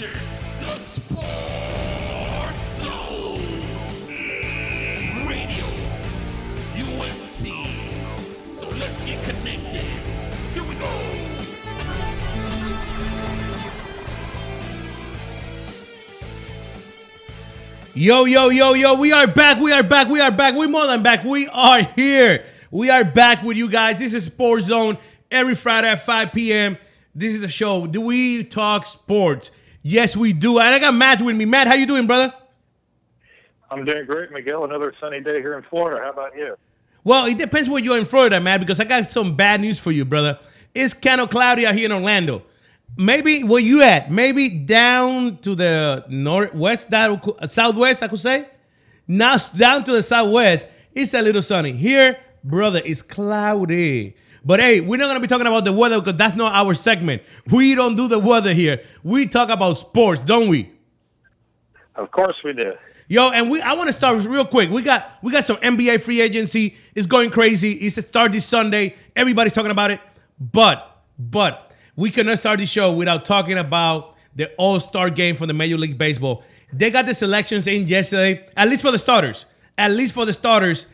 enter the Sports Zone. Radio UMT. So let's get connected. Here we go. Yo, yo, yo, yo, we are back, we are back, we are back, we're more than back, we are here. We are back with you guys. This is Sports Zone every Friday at 5 p.m. This is the show. Do we talk sports? Yes, we do. And I got Matt with me. Matt, how you doing, brother? I'm doing great, Miguel. Another sunny day here in Florida. How about you? Well, it depends where you're in Florida, Matt, because I got some bad news for you, brother. It's kind of cloudy out here in Orlando. Maybe where you at? Maybe down to the northwest, that uh, southwest, I could say. Now down to the southwest, it's a little sunny. Here, brother, it's cloudy. But hey, we're not gonna be talking about the weather because that's not our segment. We don't do the weather here. We talk about sports, don't we? Of course we do. Yo, and we I want to start real quick. We got we got some NBA free agency. It's going crazy. It's a start this Sunday. Everybody's talking about it. But but we cannot start the show without talking about the All-Star game for the Major League Baseball. They got the selections in yesterday, at least for the starters. At least for the starters.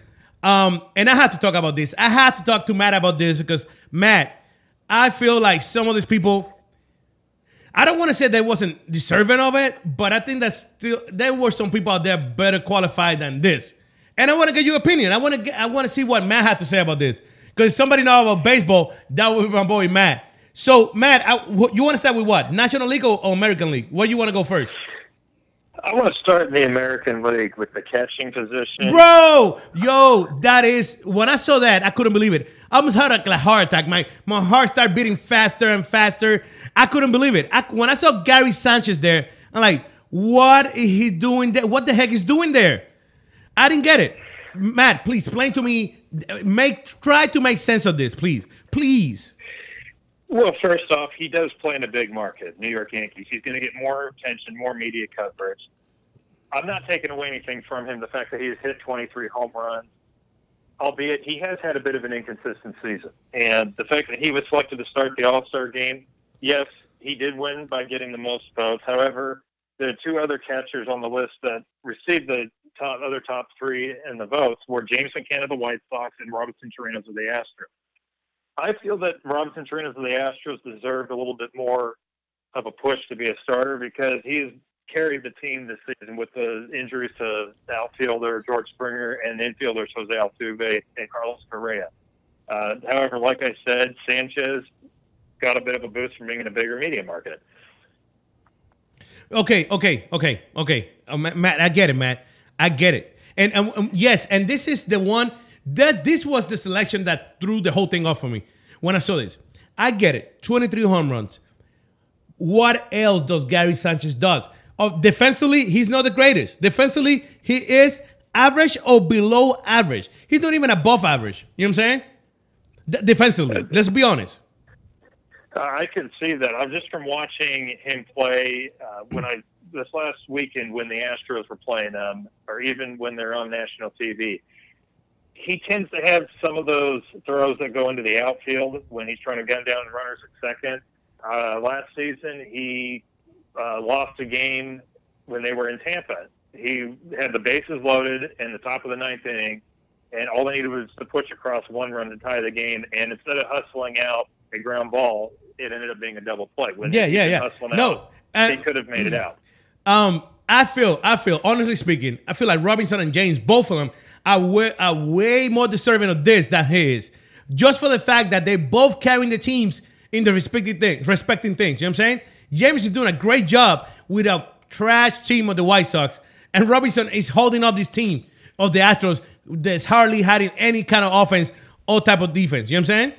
Um, and I have to talk about this. I have to talk to Matt about this because Matt, I feel like some of these people I don't want to say they wasn't deserving of it, but I think that still there were some people out there better qualified than this. And I want to get your opinion. I want to get, I want to see what Matt had to say about this. Because somebody know about baseball, that would be my boy Matt. So Matt, I, you want to start with what? National League or, or American League? Where you want to go first? I want to start in the American League with the catching position. Bro, yo, that is when I saw that, I couldn't believe it. I almost had a, heart attack. My my heart started beating faster and faster. I couldn't believe it. I, when I saw Gary Sanchez there, I'm like, what is he doing there? What the heck is doing there? I didn't get it. Matt, please explain to me. Make try to make sense of this, please, please. Well, first off, he does play in a big market, New York Yankees. He's going to get more attention, more media coverage. I'm not taking away anything from him. The fact that he has hit 23 home runs, albeit he has had a bit of an inconsistent season, and the fact that he was selected to start the All Star game yes, he did win by getting the most votes. However, the two other catchers on the list that received the top, other top three in the votes were James McCann of the White Sox and Robinson Chirinos of the Astros. I feel that Robinson Chirinos of the Astros deserved a little bit more of a push to be a starter because he's carried the team this season with the injuries to outfielder George Springer and infielders Jose Altuve and Carlos Correa. Uh, however, like I said, Sanchez got a bit of a boost from being in a bigger media market. Okay, okay, okay, okay. Uh, Matt, I get it, Matt. I get it. And um, yes, and this is the one that this was the selection that threw the whole thing off for me when I saw this. I get it. 23 home runs. What else does Gary Sanchez does? Defensively, he's not the greatest. Defensively, he is average or below average. He's not even above average. You know what I'm saying? D- defensively, let's be honest. I can see that. I'm just from watching him play uh, when I this last weekend when the Astros were playing them, or even when they're on national TV. He tends to have some of those throws that go into the outfield when he's trying to gun down runners at second. Uh, last season, he uh, lost a game when they were in Tampa. He had the bases loaded in the top of the ninth inning, and all they needed was to push across one run to tie the game. And instead of hustling out a ground ball, it ended up being a double play. When yeah, yeah, yeah. No, out, uh, he could have made it out. Um, I feel, I feel, honestly speaking, I feel like Robinson and James, both of them, are way, are way more deserving of this than he is. Just for the fact that they both carrying the teams in the respective things, respecting things. You know what I'm saying? James is doing a great job with a trash team of the White Sox, and Robinson is holding up this team of the Astros that's hardly having any kind of offense or type of defense. You know what I'm saying?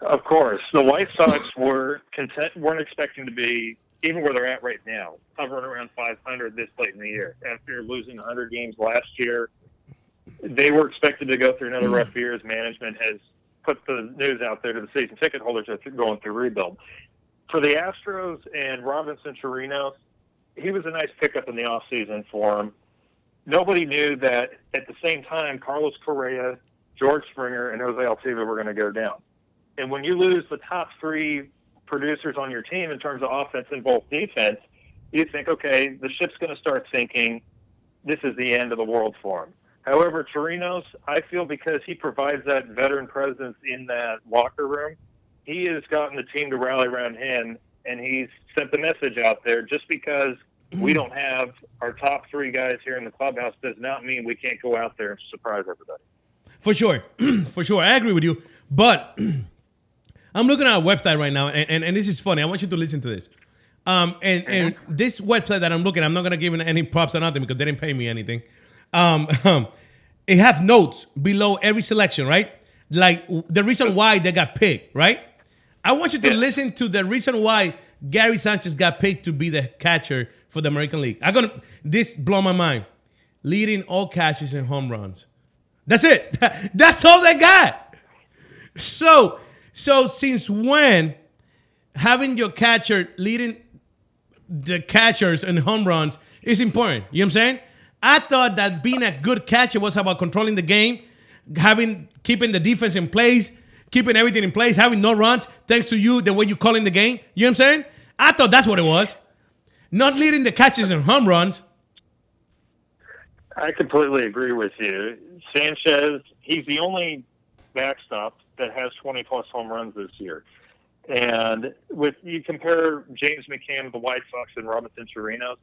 Of course, the White Sox were content, weren't expecting to be even where they're at right now, hovering around 500 this late in the year. After losing 100 games last year, they were expected to go through another rough year as management has put the news out there to the season ticket holders that they're going through rebuild. For the Astros and Robinson Chirinos, he was a nice pickup in the offseason for him. Nobody knew that at the same time, Carlos Correa, George Springer, and Jose Altuve were going to go down. And when you lose the top three producers on your team in terms of offense and both defense, you think, okay, the ship's going to start sinking. This is the end of the world for him. However, Chirinos, I feel because he provides that veteran presence in that locker room, he has gotten the team to rally around him, and he's sent the message out there. Just because we don't have our top three guys here in the clubhouse does not mean we can't go out there and surprise everybody. For sure. For sure. I agree with you. But I'm looking at a website right now, and, and, and this is funny. I want you to listen to this. Um, and, and this website that I'm looking, at, I'm not gonna give any props or nothing because they didn't pay me anything. Um, it have notes below every selection, right? Like the reason why they got picked, right? I want you to Yeah. listen to the reason why Gary Sanchez got picked to be the catcher for the American League. I'm gonna this blow my mind. Leading all catches and home runs. That's it. That's all they got. So, so since when having your catcher leading the catchers and home runs is important? You know what I'm saying? I thought that being a good catcher was about controlling the game, having keeping the defense in place, keeping everything in place, having no runs, thanks to you, the way you calling the game. You know what I'm saying? I thought that's what it was. Not leading the catches and home runs. I completely agree with you. Sanchez, he's the only backstop that has 20 plus home runs this year. And with you compare James McCann of the White Sox and Robinson Chirinos,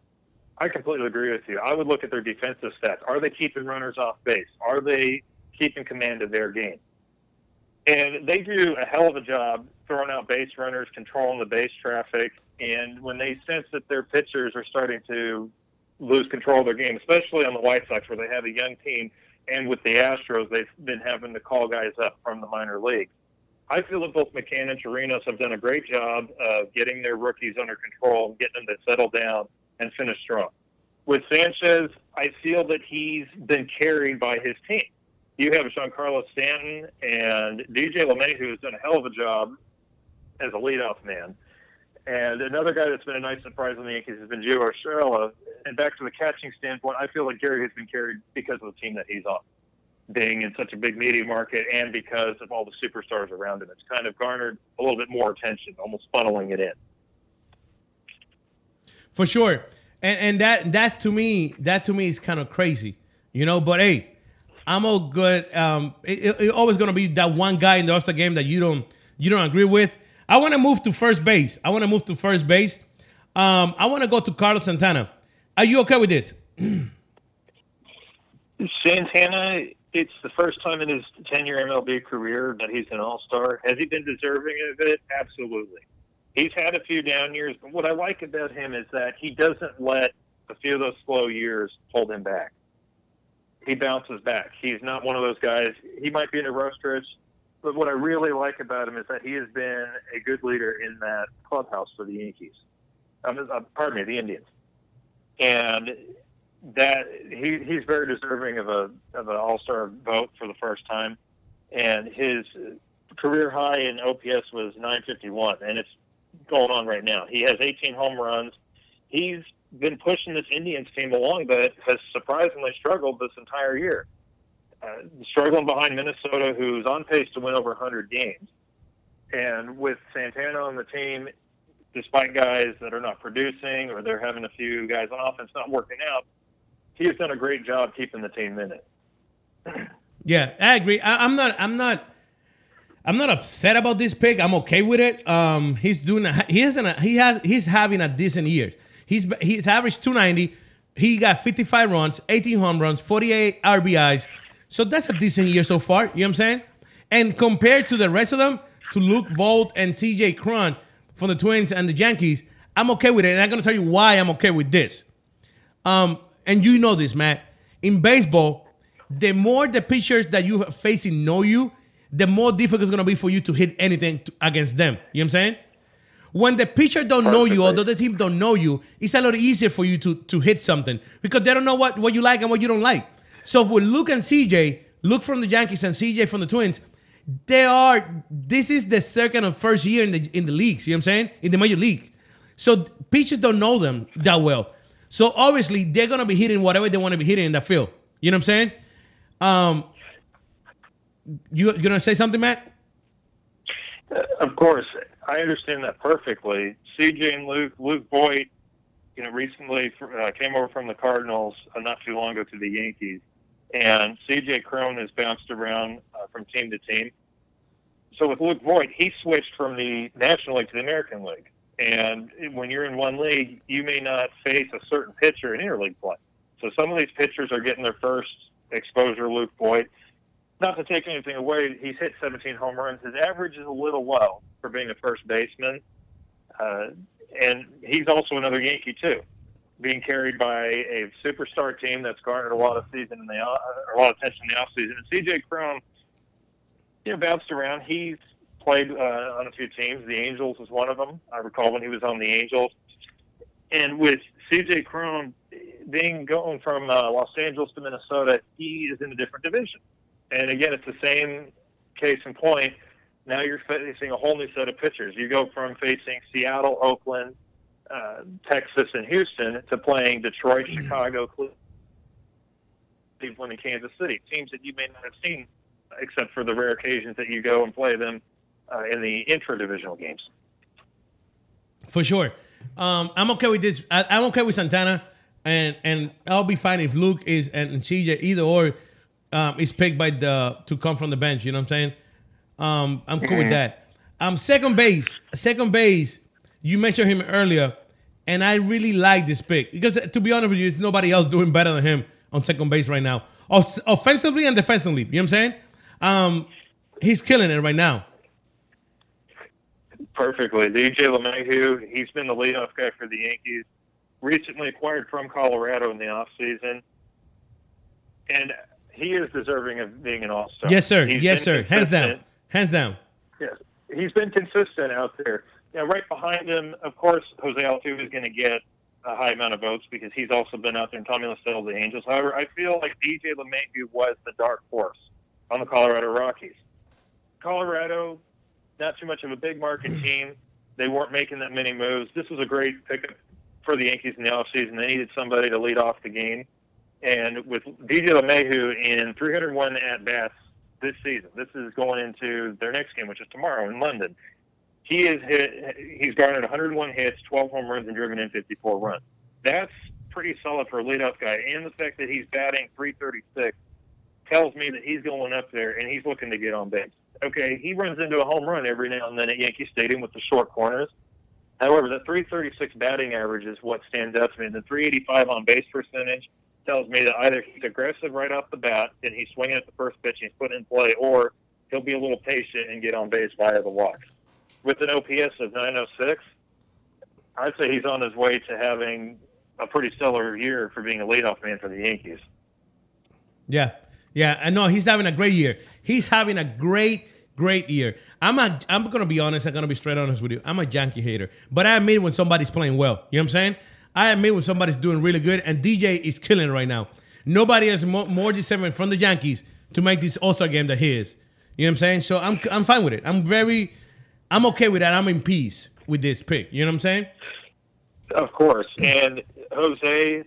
I completely agree with you. I would look at their defensive stats. Are they keeping runners off base? Are they keeping command of their game? And they do a hell of a job throwing out base runners, controlling the base traffic. And when they sense that their pitchers are starting to lose control of their game, especially on the White Sox where they have a young team, and with the Astros, they've been having to call guys up from the minor leagues. I feel that both McCann and Chirinos have done a great job of getting their rookies under control and getting them to settle down and finish strong. With Sanchez, I feel that he's been carried by his team. You have Giancarlo Stanton and DJ LeMahieu, who has done a hell of a job as a leadoff man. And another guy that's been a nice surprise on the Yankees has been Gio Urshela. And back to the catching standpoint, I feel like Gary has been carried because of the team that he's on, being in such a big media market and because of all the superstars around him. It's kind of garnered a little bit more attention, almost funneling it in. For sure. And and that that to me, that to me is kind of crazy. You know, but hey, I'm all good. Um it, it- always gonna be that one guy in the All-Star game that you don't you don't agree with. I want to move to first base. I want to move to first base. Um, I want to go to Carlos Santana. Are you okay with this? Santana, it's the first time in his 10 year MLB career that he's an all star. Has he been deserving of it? Absolutely. He's had a few down years, but what I like about him is that he doesn't let a few of those slow years hold him back. He bounces back. He's not one of those guys. He might be in a rough stretch, but what I really like about him is that he has been a good leader in that clubhouse for the Yankees. Um, uh, pardon me, the Indians. And that he he's very deserving of a of an All Star vote for the first time, and his career high in OPS was 951, and it's going on right now. He has 18 home runs. He's been pushing this Indians team along, but has surprisingly struggled this entire year. Uh, struggling behind Minnesota, who's on pace to win over 100 games, and with Santana on the team, despite guys that are not producing or they're having a few guys on offense not working out, he has done a great job keeping the team in it. Yeah, I agree. I, I'm not. I'm not. I'm not upset about this pick. I'm okay with it. Um, he's doing. A, he has. An, he has. He's having a decent year. He's he's averaged 290. He got 55 runs, 18 home runs, 48 RBIs. So that's a decent year so far. You know what I'm saying? And compared to the rest of them, to Luke Voit and CJ Cron from the Twins and the Yankees, I'm okay with it. And I'm gonna tell you why I'm okay with this. Um, and you know this, Matt. In baseball, the more the pitchers that you are facing know you, the more difficult it's gonna be for you to hit anything to, against them. You know what I'm saying? When the pitcher don't know you, although the team don't know you, it's a lot easier for you to to hit something because they don't know what, what you like and what you don't like. So with Luke and CJ, Luke from the Yankees and CJ from the Twins, they are. This is the second and first year in the in the leagues. You know what I'm saying? In the major league, so pitchers don't know them that well. So obviously they're gonna be hitting whatever they want to be hitting in the field. You know what I'm saying? Um, you you gonna say something, Matt? Uh, Of course, I understand that perfectly. CJ and Luke, Luke Voit, you know, recently uh, came over from the Cardinals uh, not too long ago to the Yankees, and CJ Cron has bounced around uh, from team to team. So with Luke Voit, he switched from the National League to the American League. And when you're in one league, you may not face a certain pitcher in interleague play. So some of these pitchers are getting their first exposure. to Luke Voit, not to take anything away, he's hit 17 home runs. His average is a little low for being a first baseman, uh, and he's also another Yankee too, being carried by a superstar team that's garnered a lot of season in the uh, a lot of attention in the offseason. And CJ Cron, you know, bounced around. He's played uh, on a few teams. The Angels was one of them. I recall when he was on the Angels. And with CJ Cron being going from uh, Los Angeles to Minnesota, he is in a different division. And again, it's the same case in point. Now you're facing a whole new set of pitchers. You go from facing Seattle, Oakland, uh, Texas, and Houston to playing Detroit, Chicago, Cleveland, and Kansas City. Teams that you may not have seen, except for the rare occasions that you go and play them uh, in the intra-divisional games. For sure. Um, I'm okay with this. I, am okay with Santana, and and I'll be fine if Luke is and, and CJ either or um, is picked by the to come from the bench. You know what I'm saying? Um, I'm cool with that. Um, second base, second base. You mentioned him earlier, and I really like this pick because to be honest with you, there's nobody else doing better than him on second base right now, Off- offensively and defensively. You know what I'm saying? Um, he's killing it right now perfectly. DJ LeMahieu, he's been the leadoff guy for the Yankees. Recently acquired from Colorado in the offseason. And he is deserving of being an all star. Yes, sir. He's yes, sir. Hands down. Hands down. Yes. He's been consistent out there. Now, right behind him, of course, Jose Altuve is going to get a high amount of votes because he's also been out there and Tommy La Stella, the Angels. However, I feel like DJ LeMahieu was the dark horse on the Colorado Rockies. Colorado not too much of a big market hmm. team. They weren't making that many moves. This was a great pickup for the Yankees in the offseason. They needed somebody to lead off the game. And with DJ LeMahieu in 301 at bats this season, this is going into their next game, which is tomorrow in London. He is hit. He's garnered 101 hits, 12 home runs, and driven in 54 runs. That's pretty solid for a leadoff guy. And the fact that he's batting 336 tells me that he's going up there and he's looking to get on base okay, he runs into a home run every now and then at Yankee Stadium with the short corners. However, the 336 batting average is what stands out to me. The 385 on base percentage tells me that either he's aggressive right off the bat and he's swinging at the first pitch and he's putting in play, or he'll be a little patient and get on base via the walks. With an OPS of 906, I'd say he's on his way to having a pretty stellar year for being a leadoff man for the Yankees. Yeah, yeah, I know he's having a great year. He's having a great, great year. I'm a, I'm gonna be honest. I'm gonna be straight honest with you. I'm a Yankee hater, but I admit when somebody's playing well. You know what I'm saying? I admit when somebody's doing really good, and DJ is killing right now. Nobody has more, more deserving from the Yankees to make this All Star game that he is. You know what I'm saying? So I'm I'm fine with it. I'm very, I'm okay with that. I'm in peace with this pick. You know what I'm saying? Of course. And Jose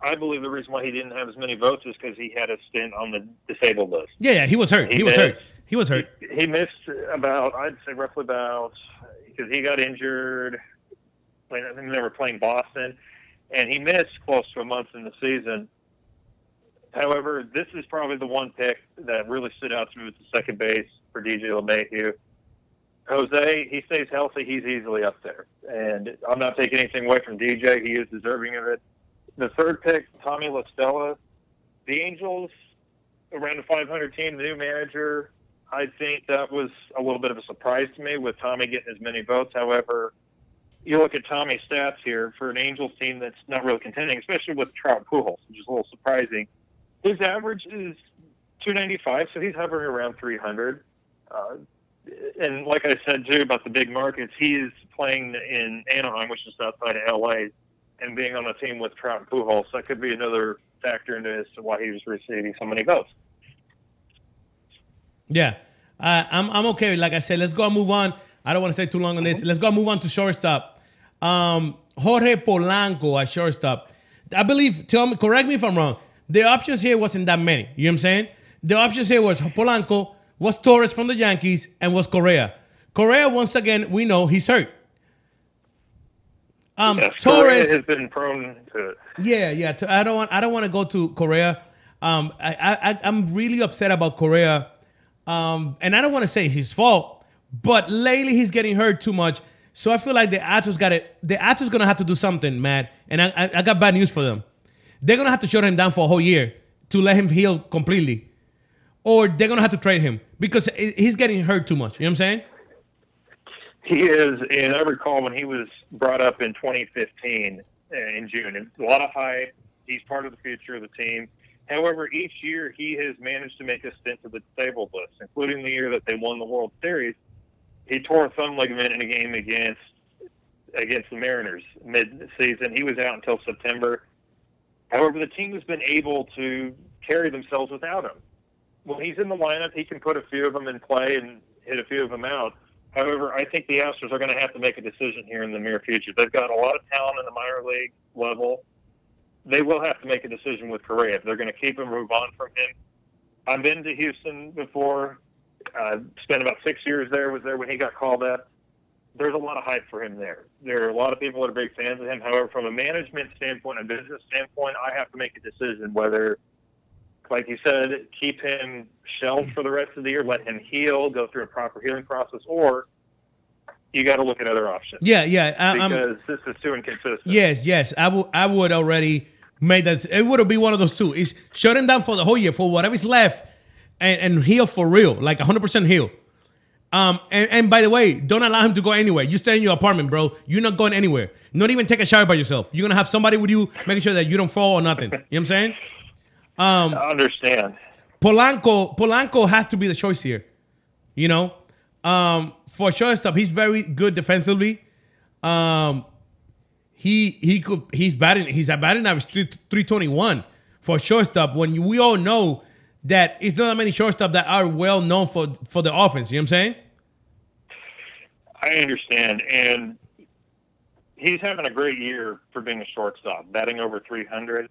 I believe the reason why he didn't have as many votes is because he had a stint on the disabled list. Yeah, yeah, he was hurt. He, he was missed, hurt. He was hurt. He, he, missed about, I'd say, roughly about because he got injured. I think they were playing Boston, and he missed close to a month in the season. However, this is probably the one pick that really stood out to me with the second base for DJ LeMahieu. Jose, he stays healthy, he's easily up there. And I'm not taking anything away from DJ. He is deserving of it the third pick, Tommy La Stella. The Angels, around the 500 team, the new manager. I think that was a little bit of a surprise to me with Tommy getting as many votes. However, you look at Tommy's stats here for an Angels team that's not really contending, especially with Trout Pujols, which is a little surprising. His average is 295, so he's hovering around 300. Uh, and like I said too about the big markets, he is playing in Anaheim, which is outside of LA and being on a team with Trout and Pujols, that could be another factor into as to why he was receiving so many votes. Yeah, uh, I'm I'm okay. Like I said, let's go and move on. I don't want to stay too long on this. Let's go and move on to shortstop. Um, Jorge Polanco at shortstop. I believe. Tell me, correct me if I'm wrong. The options here wasn't that many. You know what I'm saying? The options here was Polanco, was Torres from the Yankees, and was Correa. Correa once again we know he's hurt. Um, Correa Torres has been prone to it. Yeah, yeah. I don't want. I don't want to go to Correa. Um, I, I, I- I'm really upset about Correa. Um, and I don't want to say his fault, but lately he's getting hurt too much. So I feel like the Astros got it. The Astros gonna have to do something, Matt. And I, I, I got bad news for them. They're gonna have to shut him down for a whole year to let him heal completely, or they're gonna have to trade him because he's getting hurt too much. You know what I'm saying? He is, and I recall when he was brought up in 2015 uh, in June, a lot of hype. He's part of the future of the team. However, each year he has managed to make a stint to the disabled list, including the year that they won the World Series. He tore a thumb ligament in a game against against the Mariners mid-season. He was out until September. However, the team has been able to carry themselves without him. When he's in the lineup, he can put a few of them in play and hit a few of them out. However, I think the Astros are going to have to make a decision here in the near future. They've got a lot of talent in the minor league level. They will have to make a decision with Correa if they're going to keep him, or move on from him. I've been to Houston before. Uh, spent about six years there. Was there when he got called up. There's a lot of hype for him there. There are a lot of people that are big fans of him. However, from a management standpoint, a business standpoint, I have to make a decision whether, like you said, keep him shelved for the rest of the year, let him heal, go through a proper healing process, or you got to look at other options Yeah, yeah. I, I'm, because this is too inconsistent. Yes, yes. I would I would already made that it would be one of those two. Is shut him down for the whole year for whatever's left and, and heal for real, like 100% heal. Um and, and by the way, don't allow him to go anywhere. You stay in your apartment, bro. You're not going anywhere. Not even take a shower by yourself. You're gonna have somebody with you making sure that you don't fall or nothing. You know what I'm saying? Um I understand. Polanco Polanco has to be the choice here. You know, um, for shortstop, he's very good defensively. Um, he he could he's batting he's a batting average three twenty one for shortstop. When you, we all know that it's not that many shortstop that are well known for for the offense. You know what I'm saying? I understand, and he's having a great year for being a shortstop, batting over 300.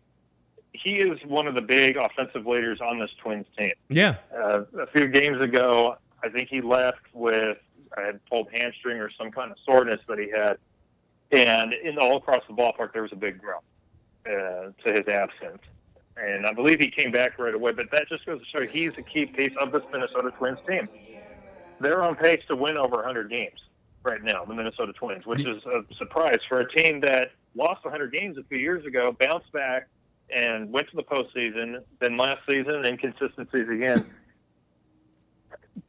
He is one of the big offensive leaders on this Twins team. Yeah. Uh, a few games ago, I think he left with a pulled hamstring or some kind of soreness that he had, and in all across the ballpark there was a big grump uh, to his absence. And I believe he came back right away, but that just goes to show he's a key piece of this Minnesota Twins team. They're on pace to win over 100 games right now, the Minnesota Twins, which is a surprise for a team that lost 100 games a few years ago, bounced back, and went to the postseason. Then last season, inconsistencies again.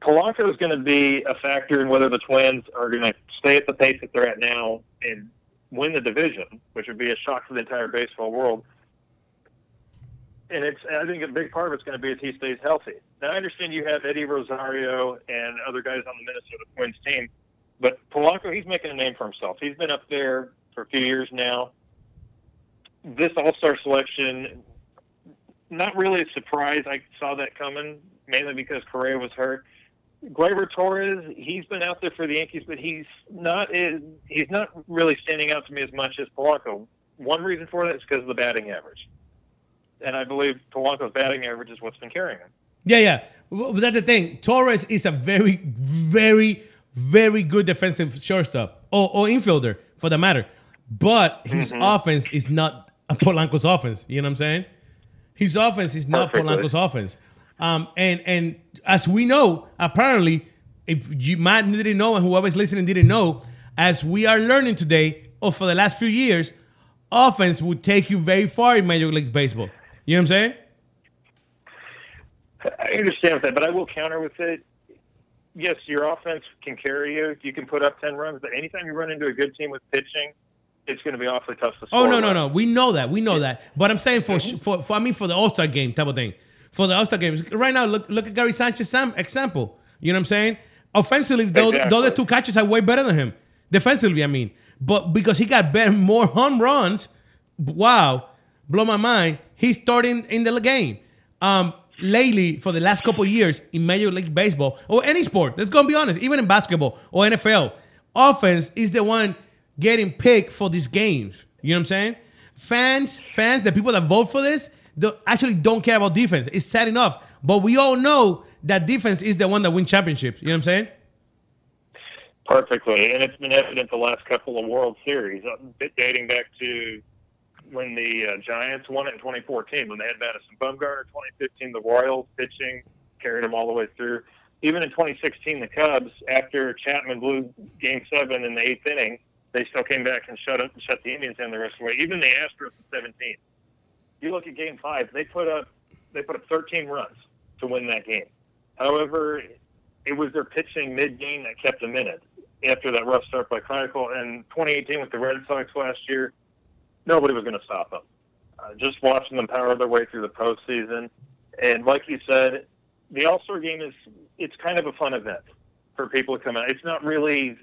Polanco is going to be a factor in whether the Twins are going to stay at the pace that they're at now and win the division, which would be a shock for the entire baseball world. And it's, I think a big part of it's going to be if he stays healthy. Now, I understand you have Eddie Rosario and other guys on the Minnesota Twins team, but Polanco, he's making a name for himself. He's been up there for a few years now. This All Star selection, not really a surprise. I saw that coming mainly because Correa was hurt. Gleyber Torres, he's been out there for the Yankees, but he's not he's not really standing out to me as much as Polanco. One reason for that is because of the batting average, and I believe Polanco's batting average is what's been carrying him. Yeah, yeah. Well, That's the thing. Torres is a very, very, very good defensive shortstop or, or infielder for the matter. But his offense is not Polanco's offense. You know what I'm saying? His offense is not Perfectly. Polanco's offense. Um, and and as we know, apparently, if you Matt didn't know and whoever's listening didn't know, as we are learning today, or for the last few years, offense would take you very far in Major League Baseball. You know what I'm saying? I understand that, but I will counter with it. Yes, your offense can carry you. You can put up ten runs, but anytime you run into a good team with pitching, it's going to be awfully tough to score. Oh no no no! We know that. We know that. But I'm saying for mm-hmm. for, for I mean for the All Star game type of thing. For the All Star games, right now look look at Gary Sanchez Sam example. You know what I'm saying? Offensively, though, the other two catches are way better than him. Defensively, I mean, but because he got better, more home runs, wow, blow my mind. He's starting in the game. Um, lately, for the last couple of years in Major League Baseball or any sport, let's go and be honest, even in basketball or NFL, offense is the one getting picked for these games. You know what I'm saying? Fans, fans, the people that vote for this, actually don't care about defense. It's sad enough, but we all know that defense is the one that wins championships. You know what I'm saying? Perfectly, and it's been evident the last couple of World Series, uh, dating back to when the uh, Giants won it in 2014, when they had Madison Bumgarner. 2015, the Royals pitching carried them all the way through. Even in 2016, the Cubs, after Chapman blew Game Seven in the eighth inning, they still came back and shut up, shut the Indians down the rest of the way. Even the Astros in 17. You look at Game Five, they put up they put up 13 runs to win that game. However, it was their pitching mid game that kept them in it after that rough start by Keuchel. And 2018 with the Red Sox last year, nobody was going to stop them. Uh, just watching them power their way through the postseason, and like you said, the All Star game is it's kind of a fun event for people to come out. It's not really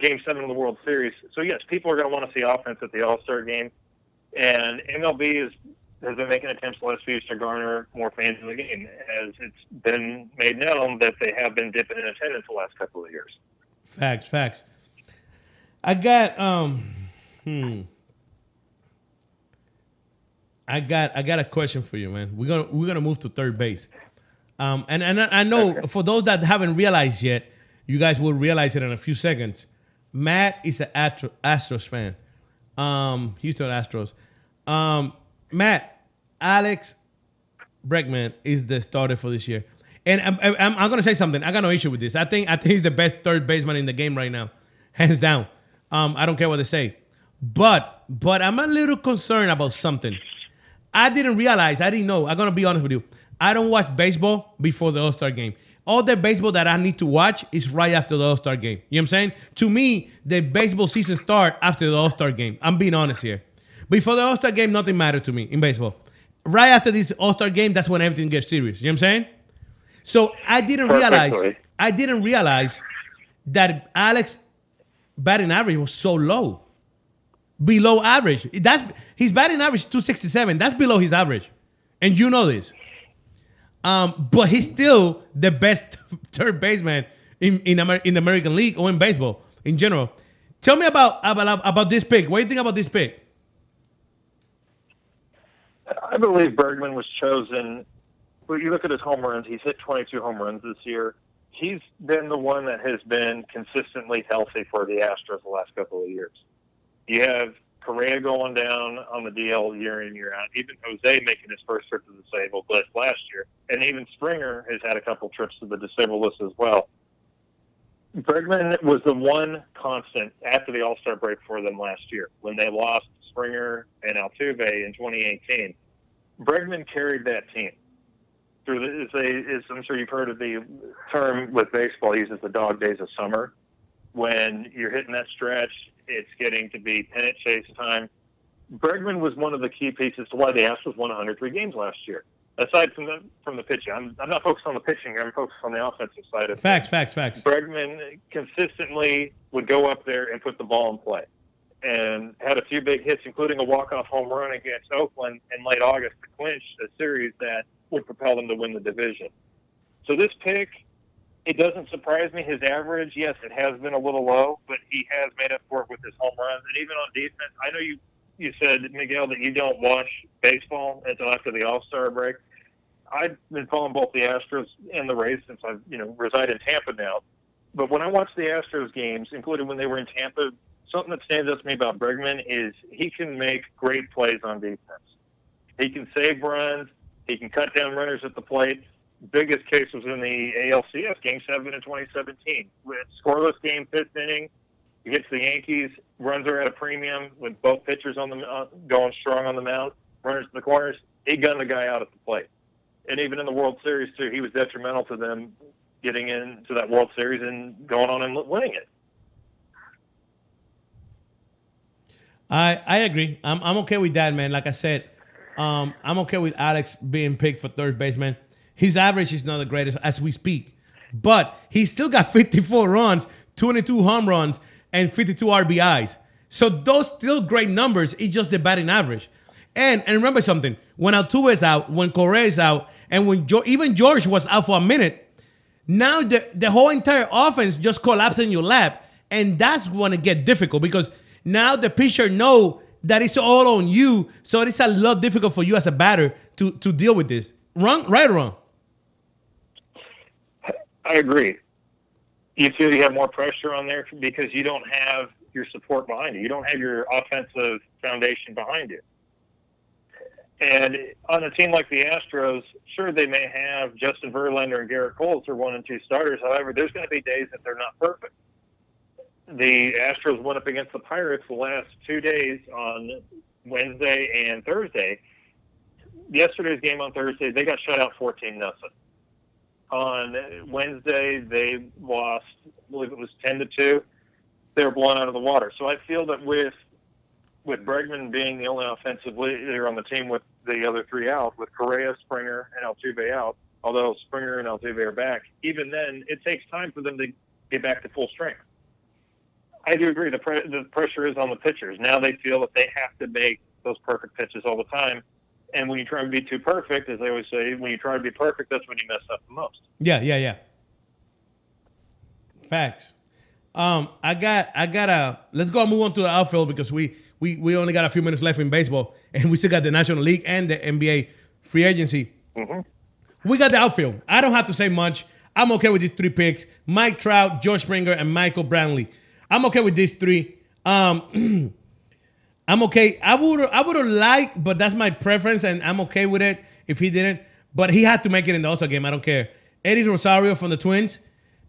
Game Seven of the World Series, so yes, people are going to want to see offense at the All Star game, and MLB is has been making attempts the last few years to garner more fans in the game, as it's been made known that they have been dipping in attendance the last couple of years. Facts, facts. I got um, hmm. I got I got a question for you, man. We're gonna we're gonna move to third base. Um, and and I know okay. for those that haven't realized yet, you guys will realize it in a few seconds. Matt is an Astro, Astros fan. Um, Houston Astros. Um, Matt, Alex Bregman is the starter for this year. And I'm, I'm, I'm, gonna say something. I got no issue with this. I think I think he's the best third baseman in the game right now, hands down. Um, I don't care what they say, but but I'm a little concerned about something. I didn't realize. I didn't know. I'm gonna be honest with you. I don't watch baseball before the All Star game. All the baseball that I need to watch is right after the All Star game. You know what I'm saying? To me, the baseball season start after the All Star game. I'm being honest here. Before the All Star game, nothing mattered to me in baseball. Right after this All Star game, that's when everything gets serious. You know what I'm saying? So I didn't Perfectly. realize. I didn't realize that Alex batting average was so low, below average. That's he's batting average 267. That's below his average, and you know this. Um, but he's still the best third baseman in in, Amer- in the American League or in baseball in general. Tell me about about about this pick. What do you think about this pick? I believe Bregman was chosen. Well, you look at his home runs; he's hit 22 home runs this year. He's been the one that has been consistently healthy for the Astros the last couple of years. You have Correa going down on the DL year in year out. Even Jose making his first trip to the disabled list last year, and even Springer has had a couple trips to the disabled list as well. Bregman was the one constant after the All Star break for them last year when they lost Springer and Altuve in 2018. Bregman carried that team through the, I'm sure you've heard of the term with baseball uses the dog days of summer. When you're hitting that stretch, it's getting to be pennant chase time. Bregman was one of the key pieces to why the Astros won 103 games last year. Aside from the from the pitching, I'm, I'm not focused on the pitching. I'm focused on the offensive side of facts, things. facts, facts. Bregman consistently would go up there and put the ball in play and had a few big hits, including a walk-off home run against Oakland in late August to clinch a series that would propel them to win the division. So this pick, it doesn't surprise me. His average, yes, it has been a little low, but he has made up for it with his home runs. And even on defense, I know you you said Miguel that you don't watch baseball until after the All Star break. I've been following both the Astros and the Rays since I've you know reside in Tampa now. But when I watch the Astros games, including when they were in Tampa something that stands out to me about Bregman is he can make great plays on defense. He can save runs. He can cut down runners at the plate. Biggest case was in the ALCS Game Seven in 2017, with scoreless game, fifth inning. Gets the Yankees. Runs are at a premium with both pitchers on the uh, going strong on the mound. Runners in the corners. He gunned the guy out at the plate. And even in the World Series too, he was detrimental to them getting into that World Series and going on and winning it. I I agree. I'm I'm okay with that, man. Like I said, um, I'm okay with Alex being picked for third baseman. His average is not the greatest as we speak, but he still got 54 runs, 22 home runs, and 52 RBIs. So those still great numbers. It's just the batting average. And and remember something: when Altuve is out, when Correa is out, and when jo- even George was out for a minute, now the the whole entire offense just collapses in your lap, and that's when it get difficult because now the pitcher know that it's all on you, so it's a lot difficult for you as a batter to to deal with this. Wrong, right or wrong? I agree. you feel you have more pressure on there because you don't have your support behind you. You don't have your offensive foundation behind you. And on a team like the Astros, sure they may have Justin Verlander and Gerrit Cole as their one and two starters. However, there's going to be days that they're not perfect. The Astros went up against the Pirates the last two days on Wednesday and Thursday. Yesterday's game on Thursday, they got shut out 14 nothing. On Wednesday, they lost, I believe it was 10 to 2. They were blown out of the water. So I feel that with with Bregman being the only offensive leader on the team with the other three out, with Correa, Springer, and Altuve out, although Springer and Altuve are back, even then, it takes time for them to get back to full strength. I do agree. The, pre- the pressure is on the pitchers. Now they feel that they have to make those perfect pitches all the time. And when you try to be too perfect, as they always say, when you try to be perfect, that's when you mess up the most. Yeah, yeah, yeah. Facts. Um, I got, I got a. Let's go and move on to the outfield because we, we, we only got a few minutes left in baseball, and we still got the National League and the NBA free agency. Mm-hmm. We got the outfield. I don't have to say much. I'm okay with these three picks: Mike Trout, George Springer, and Michael Brantley. I'm okay with these three. Um, I'm okay. I would, I would have liked, but that's my preference, and I'm okay with it if he didn't. But he had to make it in the All-Star game. I don't care. Eddie Rosario from the Twins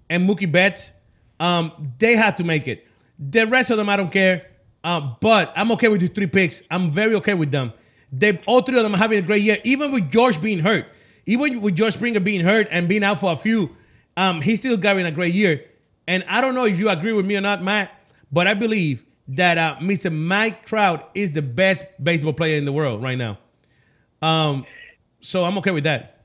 and Mookie Betts, um, they had to make it. The rest of them, I don't care. Uh, but I'm okay with the three picks. I'm very okay with them. They all three of them are having a great year, even with George being hurt. Even with George Springer being hurt and being out for a few, um, he's still having a great year. And I don't know if you agree with me or not, Matt, but I believe that uh, Mr. Mike Trout is the best baseball player in the world right now. Um, so I'm okay with that.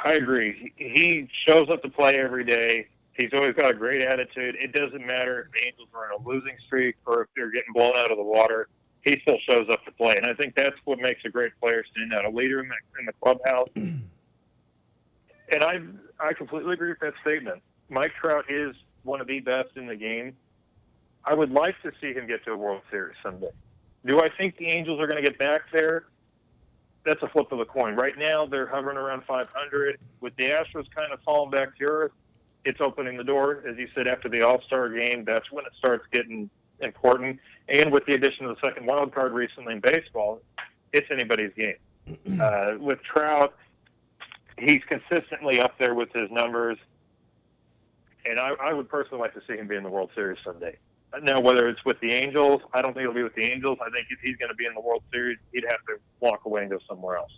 I agree. He shows up to play every day. He's always got a great attitude. It doesn't matter if the Angels are in a losing streak or if they're getting blown out of the water. He still shows up to play, and I think that's what makes a great player stand out. A leader in the, in the clubhouse. and I I completely agree with that statement. Mike Trout is one of the best in the game. I would like to see him get to a World Series someday. Do I think the Angels are going to get back there? That's a flip of the coin. Right now, they're hovering around 500. With the Astros kind of falling back to earth, it's opening the door. As you said, after the All Star game, that's when it starts getting important. And with the addition of the second wild card recently in baseball, it's anybody's game. Uh, with Trout, he's consistently up there with his numbers. And I, I would personally like to see him be in the World Series someday. Now, whether it's with the Angels, I don't think it'll be with the Angels. I think if he's going to be in the World Series, he'd have to walk away and go somewhere else.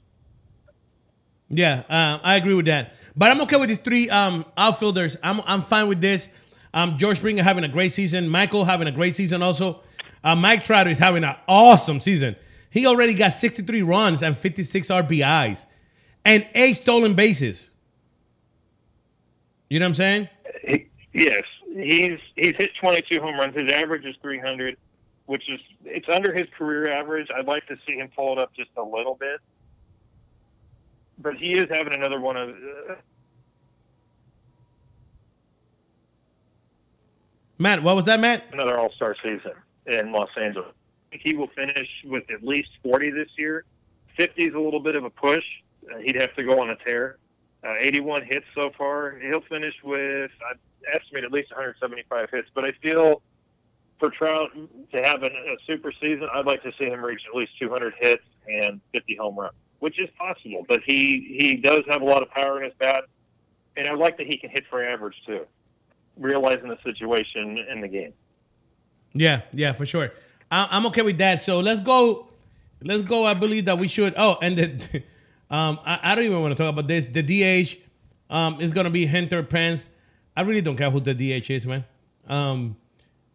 Yeah, uh, I agree with that. But I'm okay with these three um, outfielders. I'm, I'm fine with this. Um, George Springer having a great season. Michael having a great season also. Uh, Mike Trout is having an awesome season. He already got 63 runs and 56 RBIs and eight stolen bases. You know what I'm saying? Yes, he's he's hit 22 home runs. His average is 300, which is it's under his career average. I'd like to see him pull it up just a little bit, but he is having another one of. Uh, Matt, what was that, Matt? another All Star season in Los Angeles. I think he will finish with at least 40 this year. 50 is a little bit of a push. Uh, he'd have to go on a tear. Uh, 81 hits so far. He'll finish with, I estimate, at least 175 hits. But I feel for Trout to have an, a super season, I'd like to see him reach at least 200 hits and 50 home runs, which is possible. But he, he does have a lot of power in his bat. And I like that he can hit for average, too, realizing the situation in the game. Yeah, yeah, for sure. I'm okay with that. So let's go. Let's go. I believe that we should. Oh, and the, um, I, I don't even want to talk about this. The DH um, is gonna be Hunter Pence. I really don't care who the DH is, man. Um,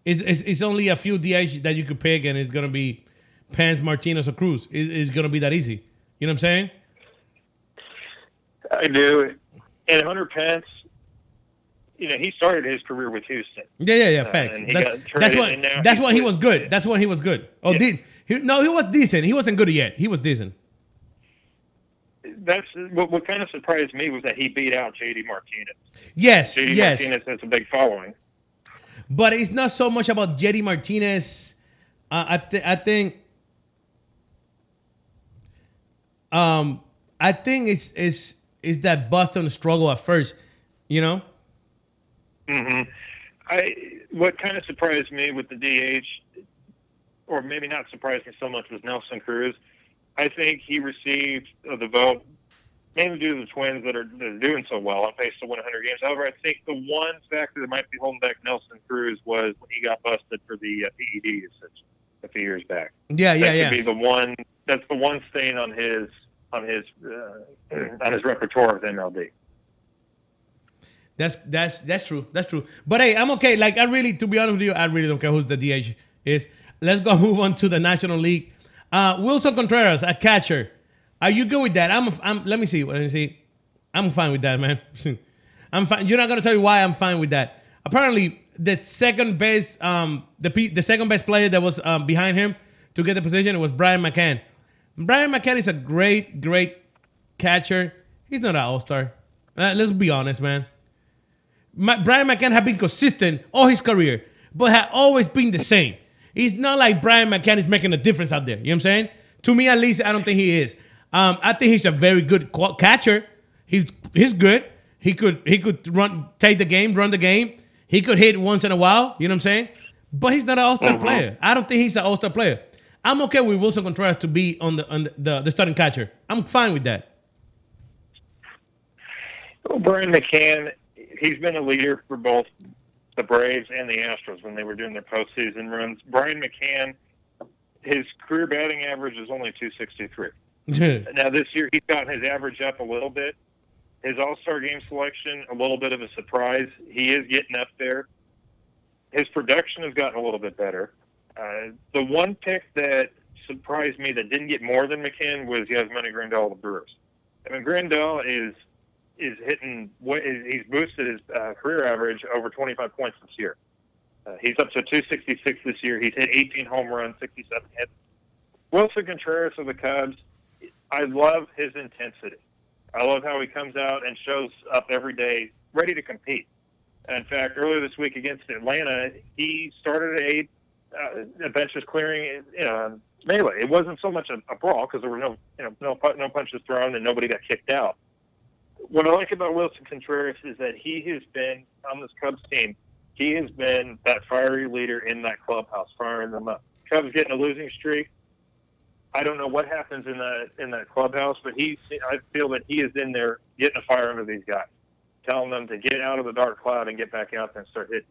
it's, it's, it's only a few DH that you could pick, and it's gonna be Pence, Martinez, or Cruz. It's, it's gonna be that easy. You know what I'm saying? I do. And Hunter Pence, you know, he started his career with Houston. Yeah, yeah, yeah. Uh, Facts. and he that's traded, what that's when he was good. That's when he was good. Oh, Yeah. did he? No, he was decent. He wasn't good yet. He was decent. That's what, what kind of surprised me was that he beat out JD Martinez. Yes, JD yes. Martinez has a big following. But it's not so much about JD Martinez. Uh, I th- I think. Um, I think it's it's it's that Boston struggle at first, you know. hmm I what kind of surprised me with the DH, or maybe not surprised me so much, was Nelson Cruz. I think he received uh, the vote mainly due to the Twins that are, that are doing so well on pace to win 100 games. However, I think the one factor that might be holding back Nelson Cruz was when he got busted for the uh, PED usage a few years back. Yeah, yeah, that yeah. could be the one. That's the one stain on his on his uh, on his repertoire of MLB. That's that's that's true. That's true. But hey, I'm okay. Like I really, to be honest with you, I really don't care who's the DH is. Let's go move on to the National League. Uh, Willson Contreras, a catcher. Are you good with that? I'm. I'm. Let me see. Let me see. I'm fine with that, man. I'm fine. You're not gonna tell me why I'm fine with that. Apparently, the second best, um, the the second best player that was um, behind him to get the position was Brian McCann. Brian McCann is a great, great catcher. He's not an all star. Uh, let's be honest, man. Ma- Brian McCann have been consistent all his career, but have always been the same. He's not like Brian McCann is making a difference out there. You know what I'm saying? To me, at least, I don't think he is. Um, I think he's a very good catcher. He's he's good. He could he could run take the game, run the game. He could hit once in a while. You know what I'm saying? But he's not an all-star player. I don't think he's an all-star player. I'm okay with Willson Contreras to be on the on the, the, the starting catcher. I'm fine with that. Well, Brian McCann, he's been a leader for both the Braves and the Astros when they were doing their postseason runs. Brian McCann, his career batting average is only 263. Now this year he's gotten his average up a little bit. His All Star game selection, a little bit of a surprise. He is getting up there. His production has gotten a little bit better. Uh, the one pick that surprised me that didn't get more than McCann was Yasmani Grandal of the Brewers. I mean, Grandal is is hitting. He's boosted his uh, career average over 25 points this year. Uh, he's up to 266 this year. He's hit 18 home runs, 67 hits. Willson Contreras of the Cubs. I love his intensity. I love how he comes out and shows up every day, ready to compete. In fact, earlier this week against Atlanta, he started a uh, a benches clearing you know, melee. It wasn't so much a, a brawl because there were no you know no no punches thrown and nobody got kicked out. What I like about Willson Contreras is that he has been on this Cubs team. He has been that fiery leader in that clubhouse, firing them up. Cubs getting a losing streak. I don't know what happens in that in that clubhouse, but he I feel that he is in there getting a fire under these guys, telling them to get out of the dark cloud and get back out there and start hitting.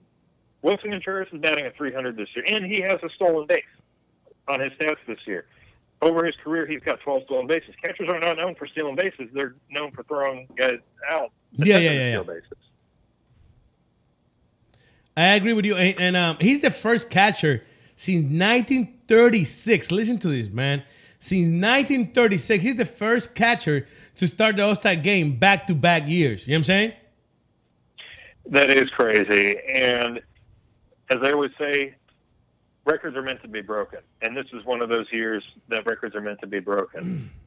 Willson Contreras is batting at 300 this year, and he has a stolen base on his stats this year. Over his career, he's got 12 stolen bases. Catchers are not known for stealing bases; they're known for throwing guys out. Yeah, yeah, yeah, yeah. Bases. I agree with you. And, and, um, he's the first catcher since 1936. Listen to this, man. Since 1936, he's the first catcher to start the All-Star game back-to-back years. You know what I'm saying? That is crazy. And as I always say, records are meant to be broken. And this is one of those years that records are meant to be broken.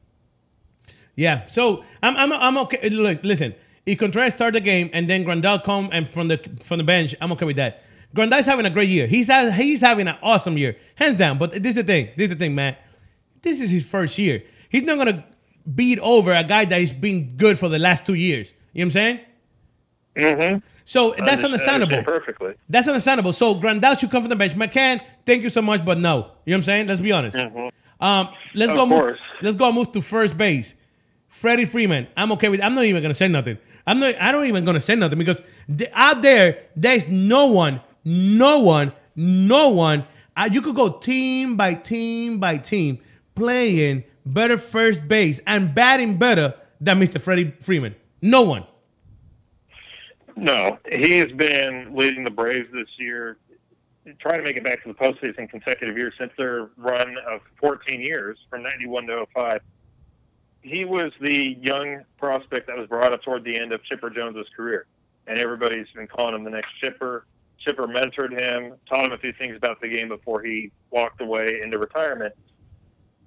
Yeah. So I'm I'm I'm okay. Look, listen. If Contreras start the game and then Grandal come and from the from the bench, I'm okay with that. Grandal's having a great year. He's he's having an awesome year, hands down. But this is the thing. This is the thing, man. This is his first year. He's not gonna beat over a guy that has been good for the last two years. You know what I'm saying? Mm-hmm. So that's understandable. Perfectly. That's understandable. So Grandal should come from the bench. McCann, thank you so much, but no. You know what I'm saying? Let's be honest. Mhm. Um, let's Of go. Move, let's go move to first base. Freddie Freeman. I'm okay with. I'm not even gonna say nothing. I'm not. I don't even gonna say nothing because th- out there, there's no one, no one, no one. Uh, you could go team by team by team playing better first base and batting better than Mr. Freddie Freeman. No one. No, he has been leading the Braves this year, trying to make it back to the postseason consecutive years since their run of 14 years from 91 to 05. He was the young prospect that was brought up toward the end of Chipper Jones's career, and everybody's been calling him the next Chipper. Chipper mentored him, taught him a few things about the game before he walked away into retirement.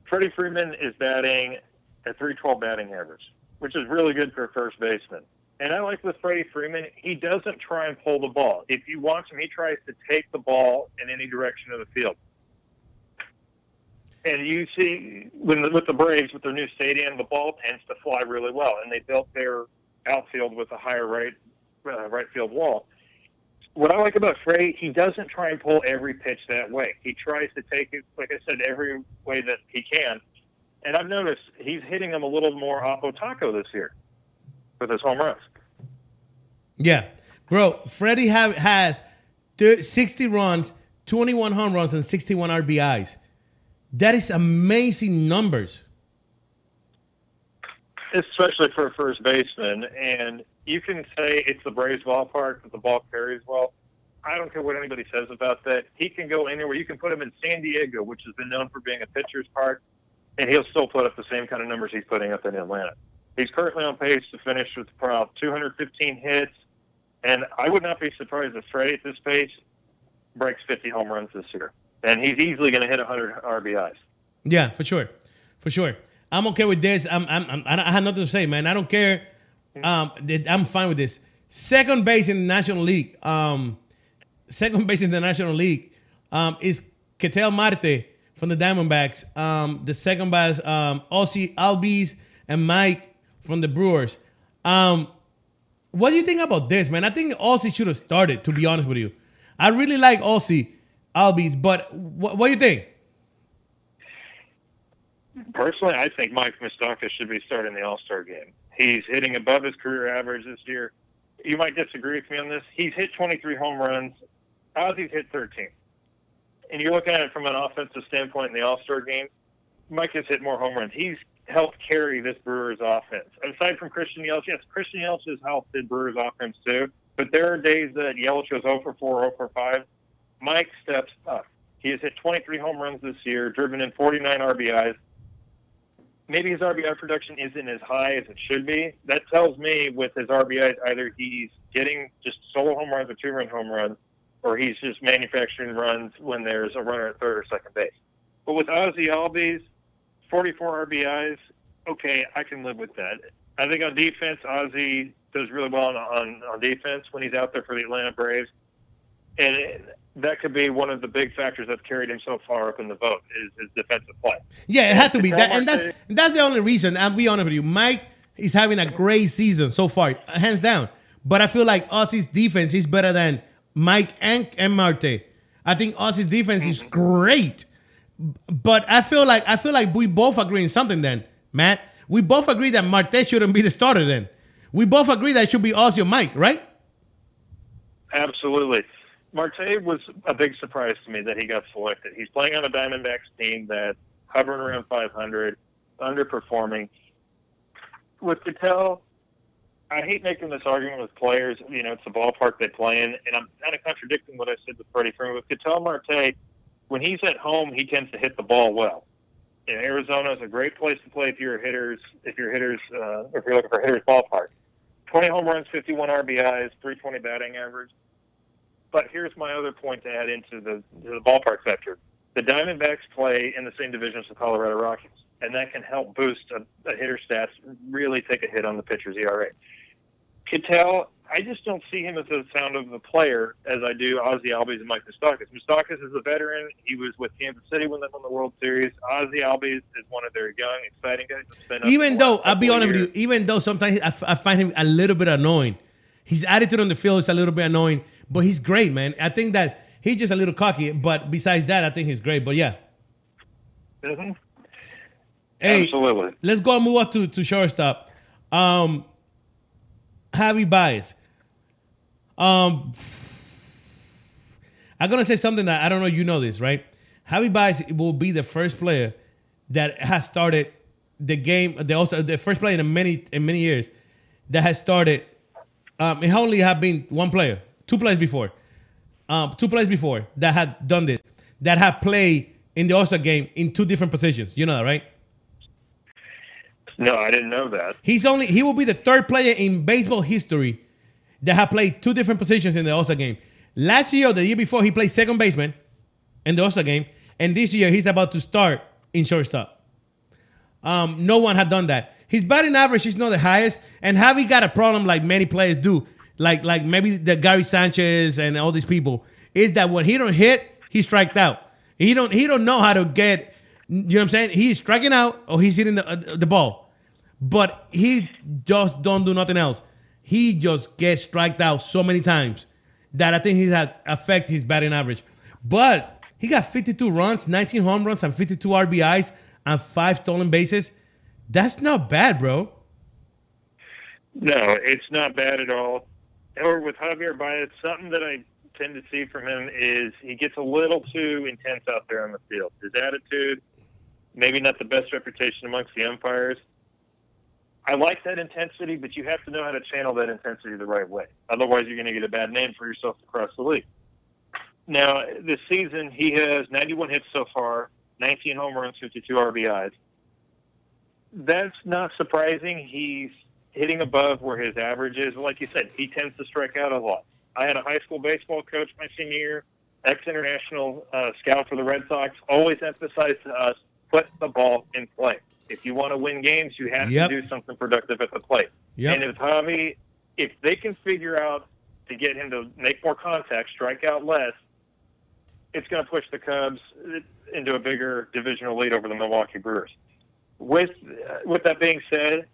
Freddie Freeman is batting a 312 batting average, which is really good for a first baseman. And I like with Freddie Freeman, he doesn't try and pull the ball. If you watch him, he tries to take the ball in any direction of the field. And you see, when the, with the Braves, with their new stadium, the ball tends to fly really well. And they built their outfield with a higher right uh, right field wall. what I like about Freddie, he doesn't try and pull every pitch that way. He tries to take it, like I said, every way that he can. And I've noticed he's hitting them a little more oppo taco this year with his home runs. Yeah, bro. Freddie have, has thir- 60 runs, 21 home runs, and 61 RBIs. That is amazing numbers. especially for a first baseman. And you can say it's the Braves ballpark that the ball carries well. I don't care what anybody says about that. He can go anywhere. You can put him in San Diego, which has been known for being a pitcher's park, and he'll still put up the same kind of numbers he's putting up in Atlanta. He's currently on pace to finish with about 215 hits, and I would not be surprised if Freddie at this pace breaks 50 home runs this year. And he's easily going to hit 100 RBIs. Yeah, for sure, for sure. I'm okay with this. I'm, I'm, I'm I have nothing to say, man. I don't care. Um, I'm fine with this. Second base in the National League. Um, second base in the National League um, is Ketel Marte from the Diamondbacks. Um, the second base, um, Ozzy Albies and Mike from the Brewers. Um, what do you think about this, man? I think Ozzy should have started, to be honest with you. I really like Ozzy Albies, but what, what do you think? Personally, I think Mike Moustakas should be starting the All Star game. He's hitting above his career average this year. You might disagree with me on this. He's hit 23 home runs. Ozzy's hit 13. And you're looking at it from an offensive standpoint in the All Star game. Mike has hit more home runs. He's helped carry this Brewers offense. Aside from Christian Yelich, yes, Christian Yelich has helped the Brewers offense too. But there are days that Yelich was 0 for 4, 0 for 5. Mike steps up. He has hit 23 home runs this year, driven in 49 RBIs maybe his RBI production isn't as high as it should be. That tells me with his RBIs, either he's getting just solo home runs or two run home runs, or he's just manufacturing runs when there's a runner at third or second base. But with Ozzy Albies, 44 RBIs, okay, I can live with that. I think on defense, Ozzy does really well on, on, on defense when he's out there for the Atlanta Braves. And it, that could be one of the big factors that's carried him so far up in the vote is his defensive play. Yeah, it had to be that, and that's that's the only reason. I'll be honest with you. Mike is having a great season so far, hands down. But I feel like Ozzy's defense is better than Mike and, and Marte. I think Ozzy's defense is mm-hmm. great, but I feel like I feel like we both agree in something. Then, Matt, we both agree that Marte shouldn't be the starter. Then, we both agree that it should be Ozzy Mike, right? Absolutely. Marte was a big surprise to me that he got selected. He's playing on a Diamondbacks team that's hovering around 500, underperforming. With Ketel, I hate making this argument with players. You know, it's the ballpark they play in, and I'm kind of contradicting what I said with Freddie Freeman. With Ketel Marte, when he's at home, he tends to hit the ball well. And Arizona is a great place to play if you're hitters, if you're hitters, uh, if you're looking for hitters ballpark. 20 home runs, 51 RBIs, 320 batting average. But here's my other point to add into the, to the ballpark factor. The Diamondbacks play in the same division as the Colorado Rockies, and that can help boost a, a hitter's stats, really take a hit on the pitcher's ERA. Ketel, I just don't see him as a sound of a player as I do Ozzy Albies and Mike Moustakas. Moustakas is a veteran. He was with Kansas City when they won the World Series. Ozzy Albies is one of their young, exciting guys. been even though I'll be couple of honest with you, even though sometimes I, f- I find him a little bit annoying. His attitude on the field is a little bit annoying, but he's great, man. I think that he's just a little cocky, but besides that, I think he's great. But yeah, Mhm. hey, Absolutely. let's go and move on to to shortstop. Um, Javi Baez. Um, I'm gonna say something that I don't know. You know this, right? Javi Baez will be the first player that has started the game. The also the first player in many in many years that has started. Um, it only have been one player, two players before, um, two players before that had done this, that have played in the All-Star game in two different positions. You know that, right? No, I didn't know that. He's only he will be the third player in baseball history that have played two different positions in the All-Star game. Last year the year before, he played second baseman in the All-Star game, and this year he's about to start in shortstop. Um, no one had done that. His batting average is not the highest, and Javi got a problem like many players do, like like maybe the Gary Sanchez and all these people, is that when he don't hit, he striked out. He don't he don't know how to get. You know what I'm saying? He's striking out or he's hitting the uh, the ball, but he just don't do nothing else. He just gets striked out so many times, that I think he's had affect his batting average. But he got 52 runs, 19 home runs, and 52 RBIs and five stolen bases. That's not bad, bro. No, it's not bad at all. Or with Javier Baez, something that I tend to see from him is he gets a little too intense out there on the field. His attitude, maybe not the best reputation amongst the umpires. I like that intensity, but you have to know how to channel that intensity the right way. Otherwise, you're going to get a bad name for yourself across the league. Now, this season, he has 91 hits so far, 19 home runs, 52 RBIs. That's not surprising. He's hitting above where his average is. Like you said, he tends to strike out a lot. I had a high school baseball coach my senior year, ex international uh, scout for the Red Sox, always emphasized to us put the ball in play. If you want to win games, you have Yep. to do something productive at the plate. Yep. And if Javi, if they can figure out to get him to make more contact, strike out less, it's going to push the Cubs into a bigger divisional lead over the Milwaukee Brewers. With with that being said,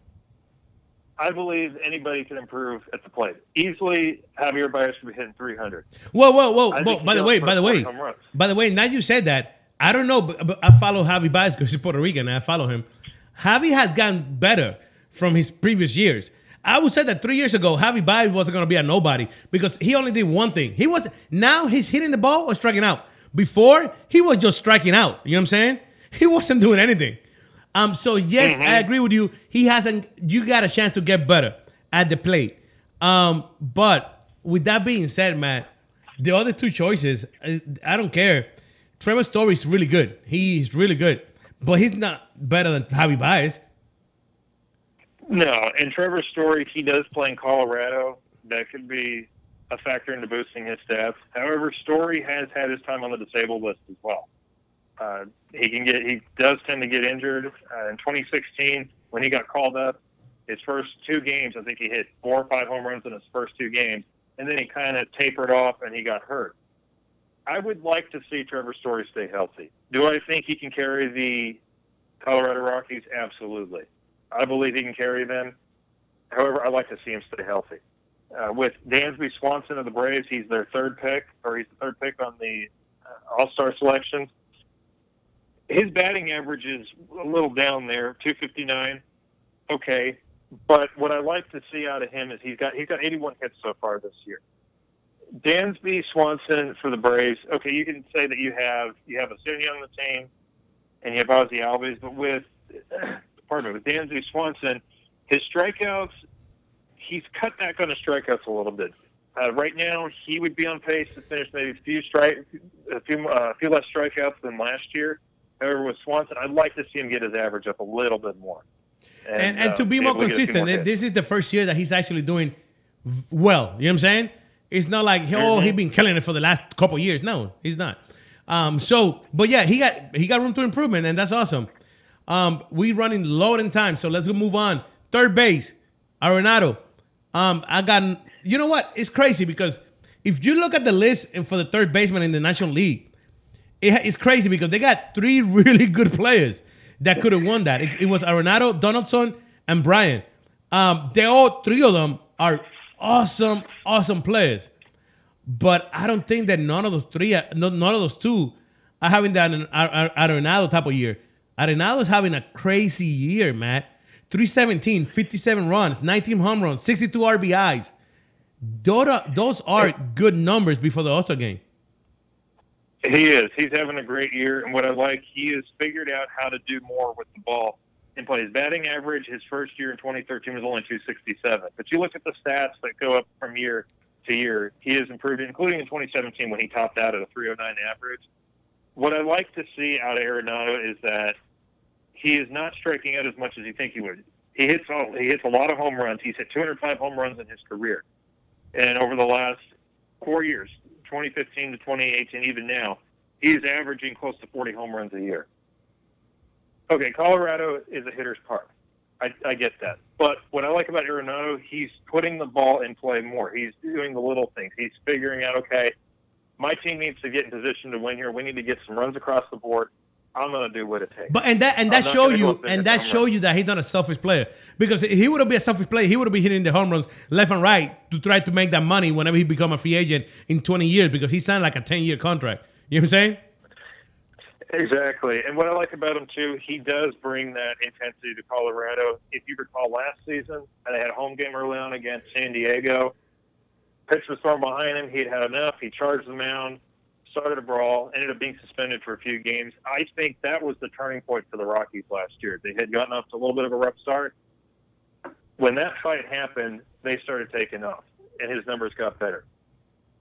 I believe anybody can improve at the plate. Easily, Javier Baez should be hitting 300. Whoa, whoa, whoa, whoa. By the way, by the way, by the way, now you said that. I don't know, but, but I follow Javi Baez because he's Puerto Rican and I follow him. Javi had gotten better from his previous years. I would say that three years ago, Javi Baez wasn't going to be a nobody because he only did one thing. He was now he's hitting the ball or striking out. Before he was just striking out. You know what I'm saying? He wasn't doing anything. Um. So yes, I agree with you. He hasn't. You got a chance to get better at the plate. Um. But with that being said, man, the other two choices, I don't care. Trevor Story is really good. He's really good, but he's not better than Javi Baez. No, and Trevor Story, he does play in Colorado. That could be a factor into boosting his stats. However, Story has had his time on the disabled list as well. Uh, he can get, he does tend to get injured. Uh, in 2016, when he got called up, his first two games, I think he hit four or five home runs in his first two games, and then he kind of tapered off and he got hurt. I would like to see Trevor Story stay healthy. Do I think he can carry the Colorado Rockies? Absolutely. I believe he can carry them. However, I'd like to see him stay healthy. Uh, with Dansby Swanson of the Braves, he's their third pick, or he's the third pick on the uh, All Star selection. His batting average is a little down there, 259. Okay, but what I like to see out of him is he's got he's got 81 hits so far this year. Dansby Swanson for the Braves. Okay, you can say that you have you have a Acuna on the team, and you have Ozzy Albies, but with pardon me, with Dansby Swanson, his strikeouts, he's cut back on his strikeouts a little bit. Uh, right now, he would be on pace to finish maybe a few strike, a few, uh, a few less strikeouts than last year. However, with Swanson, I'd like to see him get his average up a little bit more. And, and uh, to be more to get a few consistent, more this is the first year that he's actually doing well. You know what I'm saying? It's not like oh he's been killing it for the last couple years. No, he's not. Um. So, but yeah, he got he got room to improvement, and that's awesome. Um. We running low in time, so let's go move on. Third base, Arenado. Um. I got. You know what? It's crazy because if you look at the list and for the third baseman in the National League, it, it's crazy because they got three really good players that could have won that. It, it was Arenado, Donaldson, and Bryan. Um, they all three of them are awesome, awesome players. But I don't think that none of those three, are- no- none of those two, are having that an Ar- Ar- Arenado type of year. Arenado is having a crazy year, man. 317, 57 runs, 19 home runs, 62 RBIs. Those are, those are good numbers before the All-Star game. He is. He's having a great year, and what I like, he has figured out how to do more with the ball in play. His batting average, his first year in 2013 was only 267. But you look at the stats that go up from year to year, he has improved, including in 2017 when he topped out at a 309 average. What I like to see out of Arenado is that he is not striking out as much as you think he would. He hits all, he hits a lot of home runs. He's hit 205 home runs in his career, and over the last four years, 2015 to 2018, even now, he's averaging close to 40 home runs a year. Okay, Colorado is a hitter's park. I, I get that. But what I like about Arenado, he's putting the ball in play more. He's doing the little things. He's figuring out, okay, my team needs to get in position to win here. We need to get some runs across the board. I'm going to do what it takes. But and that and that show you and that show run. you that he's not a selfish player because if he would have been a selfish player. He would have been hitting the home runs left and right to try to make that money whenever he become a free agent in 20 years because he signed like a 10 year contract. You know what I'm saying? Exactly. And what I like about him too, he does bring that intensity to Colorado. If you recall last season, they had a home game early on against San Diego. Pitch was thrown behind him. He'd had enough. He charged the mound, started a brawl, ended up being suspended for a few games. I think that was the turning point for the Rockies last year. They had gotten off to a little bit of a rough start. When that fight happened, they started taking off, and his numbers got better.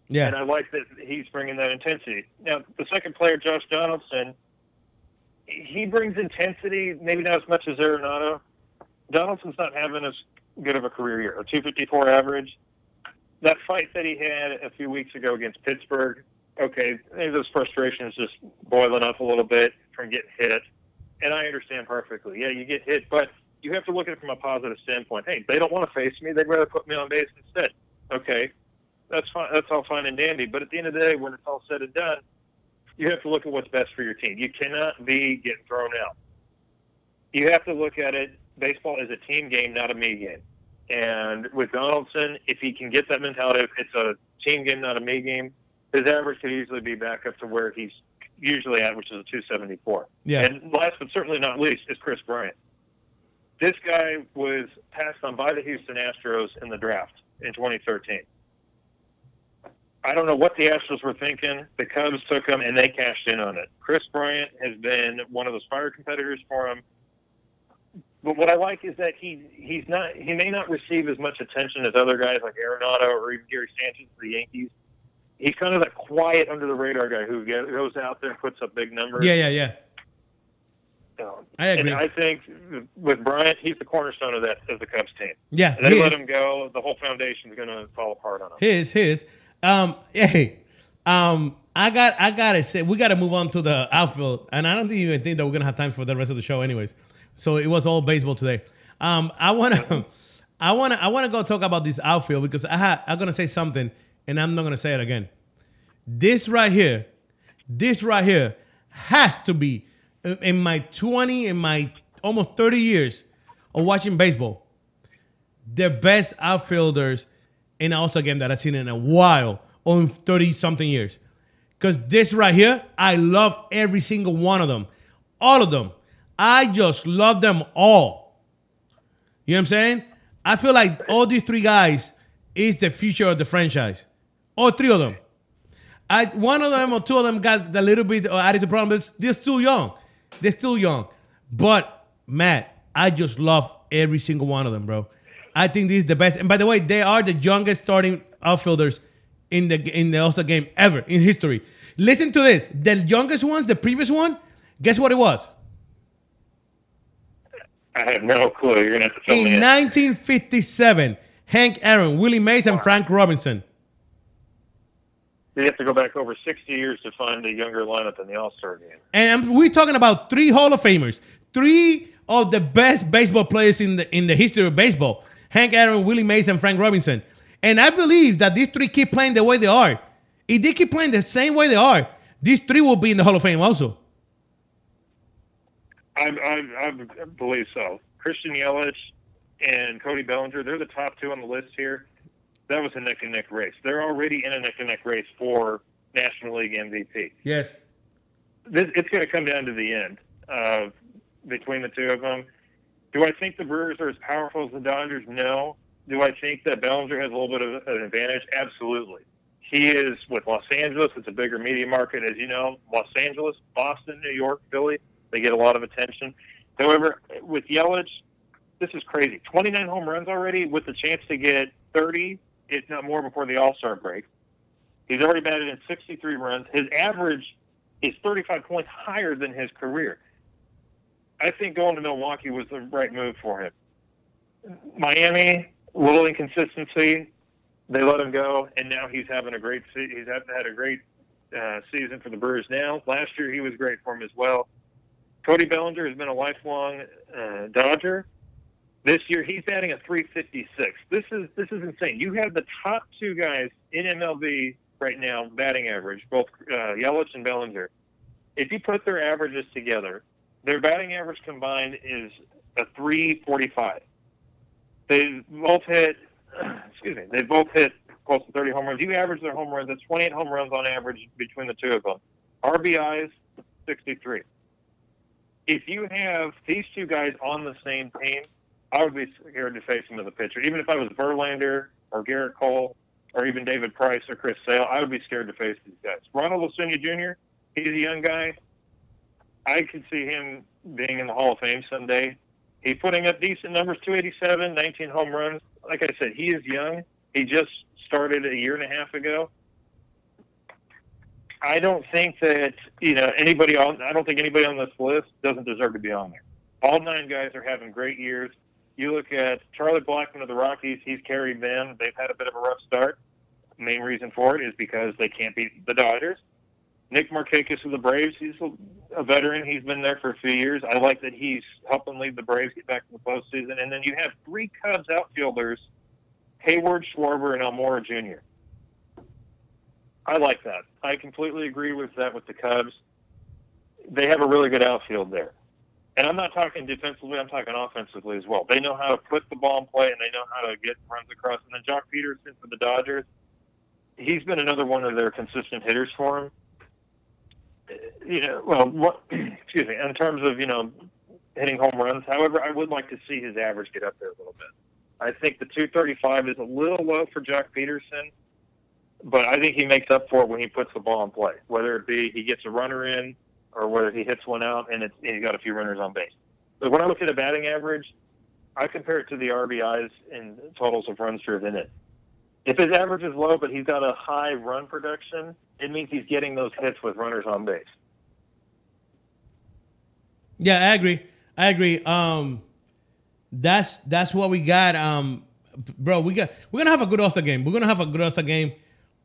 Yeah. And I like that he's bringing that intensity. Now, the second player, Josh Donaldson, he brings intensity, maybe not as much as Arenado. Donaldson's not having as good of a career year, a 254 average. That fight that he had a few weeks ago against Pittsburgh, okay, those frustrations just boiling up a little bit from getting hit. And I understand perfectly. Yeah, you get hit, but you have to look at it from a positive standpoint. Hey, they don't want to face me. They'd rather put me on base instead. Okay, that's fine. That's all fine and dandy. But at the end of the day, when it's all said and done, you have to look at what's best for your team. You cannot be getting thrown out. You have to look at it. Baseball is a team game, not a me game. And with Donaldson, if he can get that mentality, it's a team game, not a me game, his average could easily be back up to where he's usually at, which is a 274. Yeah. And last but certainly not least is Kris Bryant. This guy was passed on by the Houston Astros in the draft in 2013. I don't know what the Astros were thinking. The Cubs took him and they cashed in on it. Kris Bryant has been one of those fire competitors for him. But what I like is that he he's not he may not receive as much attention as other guys like Arenado or even Gary Sanchez for the Yankees. He's kind of that quiet under the radar guy who goes out there and puts up big numbers. Yeah, yeah, yeah. Um, I agree. And I think with Bryant, he's the cornerstone of that of the Cubs team. Yeah, They he let is. him go, the whole foundation's going to fall apart on him. His, his. Um, hey, um, I got, I gotta say, we gotta move on to the outfield, and I don't even think that we're gonna have time for the rest of the show, anyways. So it was all baseball today. Um, I wanna, I wanna, I wanna go talk about this outfield because I ha- I'm gonna say something, and I'm not gonna say it again. This right here, this right here, has to be in- in my 20, in my almost 30 years of watching baseball the best outfielders in an All-Star game that I've seen in a while, or in 30 something years. Because this right here, I love every single one of them. All of them. I just love them all. You know what I'm saying? I feel like all these three guys is the future of the franchise. All three of them. I one of them or two of them got a little bit uh, of attitude problem. but They're still young. They're still young. But Matt, I just love every single one of them, bro. I think this is the best. And by the way, they are the youngest starting outfielders in the in the All-Star game ever in history. Listen to this. The youngest ones, the previous one, guess what it was? I have no clue. You're going to have to tell In me in. 1957, Hank Aaron, Willie Mays, and Frank Robinson. You have to go back over 60 years to find a younger lineup in the All Star game. And we're talking about three Hall of Famers, three of the best baseball players in the in the history of baseball: Hank Aaron, Willie Mays, and Frank Robinson. And I believe that these three keep playing the way they are. If they keep playing the same way they are, these three will be in the Hall of Fame also. I, I, I believe so. Christian Yelich and Cody Bellinger, they're the top two on the list here. That was a neck and neck race. They're already in a neck and neck race for National League MVP. Yes. This, it's going to come down to the end uh, between the two of them. Do I think the Brewers are as powerful as the Dodgers? No. Do I think that Bellinger has a little bit of an advantage? Absolutely. He is with Los Angeles. It's a bigger media market, as you know. Los Angeles, Boston, New York, Philly, they get a lot of attention. However, with Yelich, this is crazy. 29 home runs already with the chance to get 30, if not more, before the All Star break. He's already batted in 63 runs. His average is 35 points higher than his career. I think going to Milwaukee was the right move for him. Miami, little inconsistency. They let him go, and now he's having a great. He's had, had a great uh, season for the Brewers. Now, last year he was great for him as well. Cody Bellinger has been a lifelong uh, Dodger. This year he's batting a 356. This is this is insane. You have the top two guys in MLB right now batting average, both uh, Yelich and Bellinger. If you put their averages together, their batting average combined is a 345. They both hit, excuse me, they both hit close to 30 home runs. You average their home runs, that's 28 home runs on average between the two of them. RBIs, 63. If you have these two guys on the same team, I would be scared to face them as a pitcher. Even if I was Verlander or Gerrit Cole or even David Price or Chris Sale, I would be scared to face these guys. Ronald Acuna Jr., he's a young guy. I could see him being in the Hall of Fame someday. He's putting up decent numbers 287, 19 home runs. Like I said, he is young. He just started a year and a half ago. I don't think that you know anybody on. I don't think anybody on this list doesn't deserve to be on there. All nine guys are having great years. You look at Charlie Blackmon of the Rockies; he's carried them. They've had a bit of a rough start. Main reason for it is because they can't beat the Dodgers. Nick Markakis of the Braves; he's a veteran. He's been there for a few years. I like that he's helping lead the Braves get back to the postseason. And then you have three Cubs outfielders: Heyward, Schwarber, and Almora Jr. I like that. I completely agree with that with the Cubs. They have a really good outfield there. And I'm not talking defensively, I'm talking offensively as well. They know how to put the ball in play and they know how to get runs across. And then Joc Pederson for the Dodgers, he's been another one of their consistent hitters for him. You know, well, what, excuse me, in terms of, you know, hitting home runs. However, I would like to see his average get up there a little bit. I think the 235 is a little low for Joc Pederson, but I think he makes up for it when he puts the ball in play. Whether it be he gets a runner in, or whether he hits one out and it's, he's got a few runners on base. But when I look at a batting average, I compare it to the RBIs and totals of runs driven in. If his average is low, but he's got a high run production, it means he's getting those hits with runners on base. Yeah, I agree. I agree. Um, that's that's what we got. Um, bro, we got we're gonna have a good All game. We're gonna have a good All game.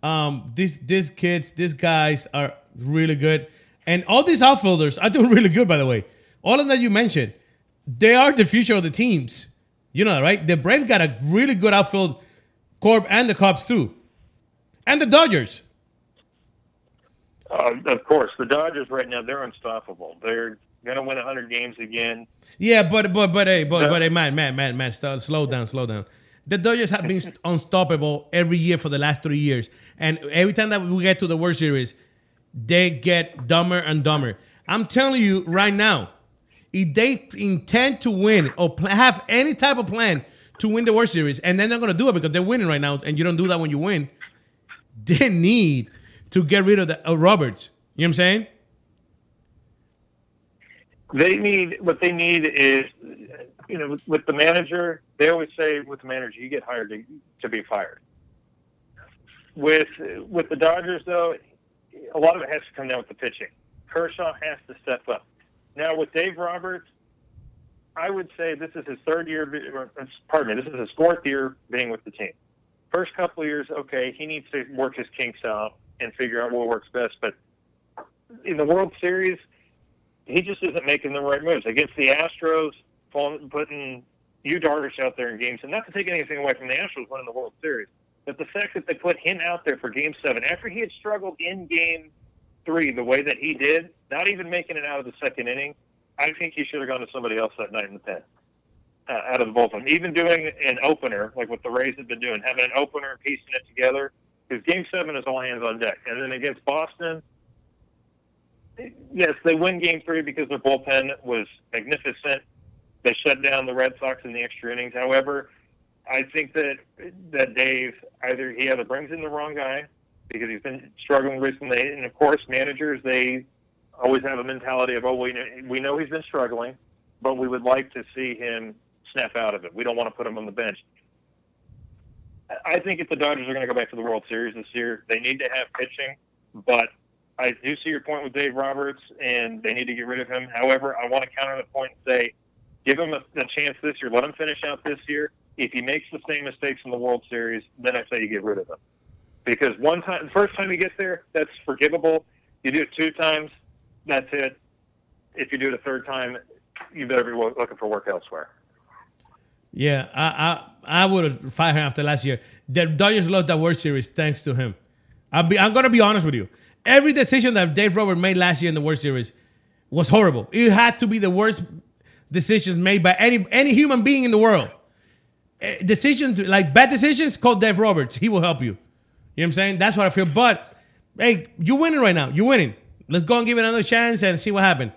Um, these these kids, these guys are really good, and all these outfielders are doing really good. By the way, all of that you mentioned, they are the future of the teams. You know, right? The Braves got a really good outfield corp, and the Cubs too, and the Dodgers. Uh, of course, the Dodgers right now they're unstoppable. They're gonna win 100 games again. Yeah, but but but hey, but but hey, man, man, man, man, slow down, slow down. The Dodgers have been unstoppable every year for the last three years. And every time that we get to the World Series, they get dumber and dumber. I'm telling you right now, if they intend to win or have any type of plan to win the World Series, and they're not going to do it because they're winning right now, and you don't do that when you win, they need to get rid of the, uh, Roberts. You know what I'm saying? They need what they need is you know, with, with the manager, they always say with the manager, you get hired to, to be fired. With with the Dodgers, though, a lot of it has to come down with the pitching. Kershaw has to step up. Now with Dave Roberts, I would say this is his third year. Uh, pardon me, this is his fourth year being with the team. First couple years, okay, he needs to work his kinks out and figure out what works best. But in the World Series, he just isn't making the right moves against the Astros putting Yu Darvish out there in games, and not to take anything away from the Astros winning the World Series, but the fact that they put him out there for Game Seven after he had struggled in Game Three the way that he did, not even making it out of the second inning, I think he should have gone to somebody else that night in the pen. Uh, out of the bullpen, even doing an opener like what the Rays have been doing, having an opener and piecing it together. Because Game Seven is all hands on deck, and then against Boston, yes, they win Game Three because their bullpen was magnificent they shut down the Red Sox in the extra innings. However, I think that that Dave either he either brings in the wrong guy because he's been struggling recently, and of course, managers they always have a mentality of oh we know, we know he's been struggling, but we would like to see him snap out of it. We don't want to put him on the bench. I think if the Dodgers are going to go back to the World Series this year, they need to have pitching, but I do see your point with Dave Roberts, and they need to get rid of him. However, I want to counter the point and say Give him a, a chance this year. Let him finish out this year. If he makes the same mistakes in the World Series, then I say you get rid of him. Because one time, the first time you get there, that's forgivable. You do it two times, that's it. If you do it a third time, you better be looking for work elsewhere. Yeah, I I, I would have fired him after last year. The Dodgers lost that World Series thanks to him. I'll be, I'm going to be honest with you. every decision that Dave Roberts made last year in the World Series was horrible. It had to be the worst decisions made by any any human being in the world. Eh, Decisions like bad decisions, call Dave Roberts. He will help you. You know what I'm saying? That's what I feel. But hey, you're winning right now. You're winning. Let's go and give it another chance and see what happened.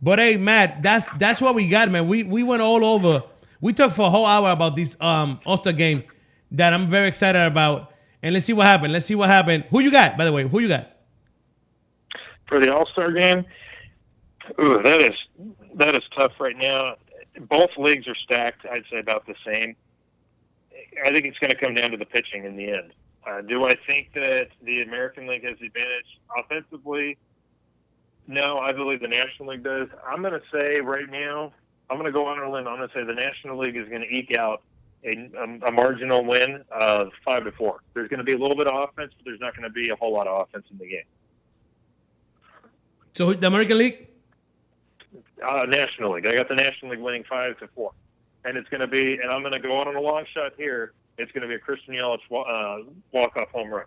But hey, Matt, that's that's what we got, man. We we went all over. We talked for a whole hour about this um All-Star game that I'm very excited about. And let's see what happened. Let's see what happened. Who you got, by the way? Who you got? for the All Star game. Ooh, that is that is tough right now. Both leagues are stacked. I'd say about the same. I think it's going to come down to the pitching in the end. Uh, do I think that the American League has the advantage offensively? No, I believe the National League does. I'm going to say right now, I'm going to go on a limb. I'm going to say the National League is going to eke out a, a, a marginal win of five to four. There's going to be a little bit of offense, but there's not going to be a whole lot of offense in the game. So the American League? Uh, National League. I got the National League winning five to four, and it's going to be. And I'm going to go on a long shot here. It's going to be a Christian Yelich uh, walk off home run.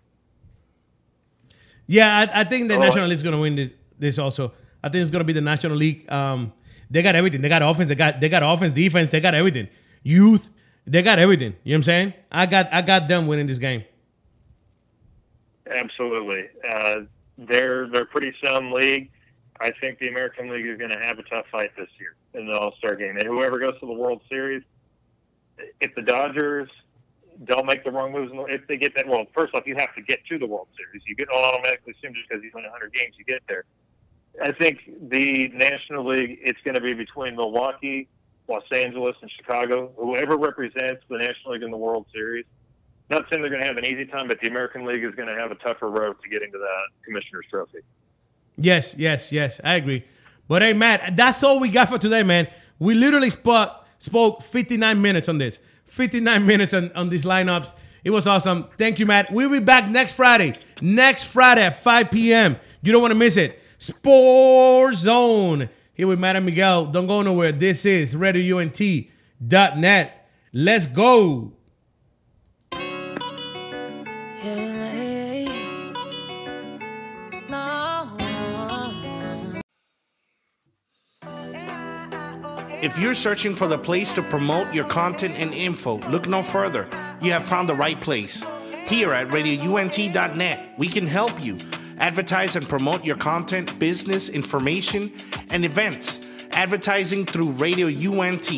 Yeah, I, I think the Oh, National League is going to win this, this also. I think it's going to be the National League. Um, they got everything. They got offense. They got they got offense, defense. They got everything. Youth. They got everything. You know what I'm saying? I got I got them winning this game. Absolutely. Uh, they're they're pretty sound league. I think the American League is going to have a tough fight this year in the All Star game. And whoever goes to the World Series, if the Dodgers don't make the wrong moves, if they get that, well, first off, you have to get to the World Series. You get automatically assume just because you win 100 games, you get there. I think the National League, it's going to be between Milwaukee, Los Angeles, and Chicago. Whoever represents the National League in the World Series. Not saying they're going to have an easy time, but the American League is going to have a tougher road to getting to that Commissioner's Trophy. Yes, yes, yes. I agree. But hey, Matt, that's all we got for today, man. We literally spoke spoke 59 minutes on this. 59 minutes on, on these lineups. It was awesome. Thank you, Matt. We'll be back next Friday. Next Friday at 5 p.m. You don't want to miss it. Sports Zone. Here with and Miguel. Don't go nowhere. This is RadioUNT.net. Let's go. If you're searching for the place to promote your content and info, look no further. You have found the right place. Here at RadioUNT.net, we can help you advertise and promote your content, business, information, and events. Advertising through Radio UNT.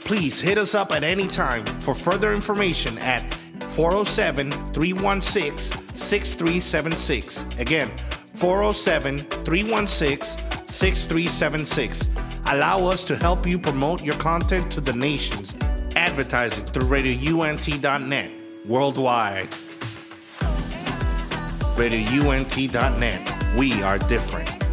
Please hit us up at any time for further information at 407 316 6376. Again, 407 316 6376. Allow us to help you promote your content to the nations. Advertising through RadioUNT.net worldwide. RadioUNT.net. We are different.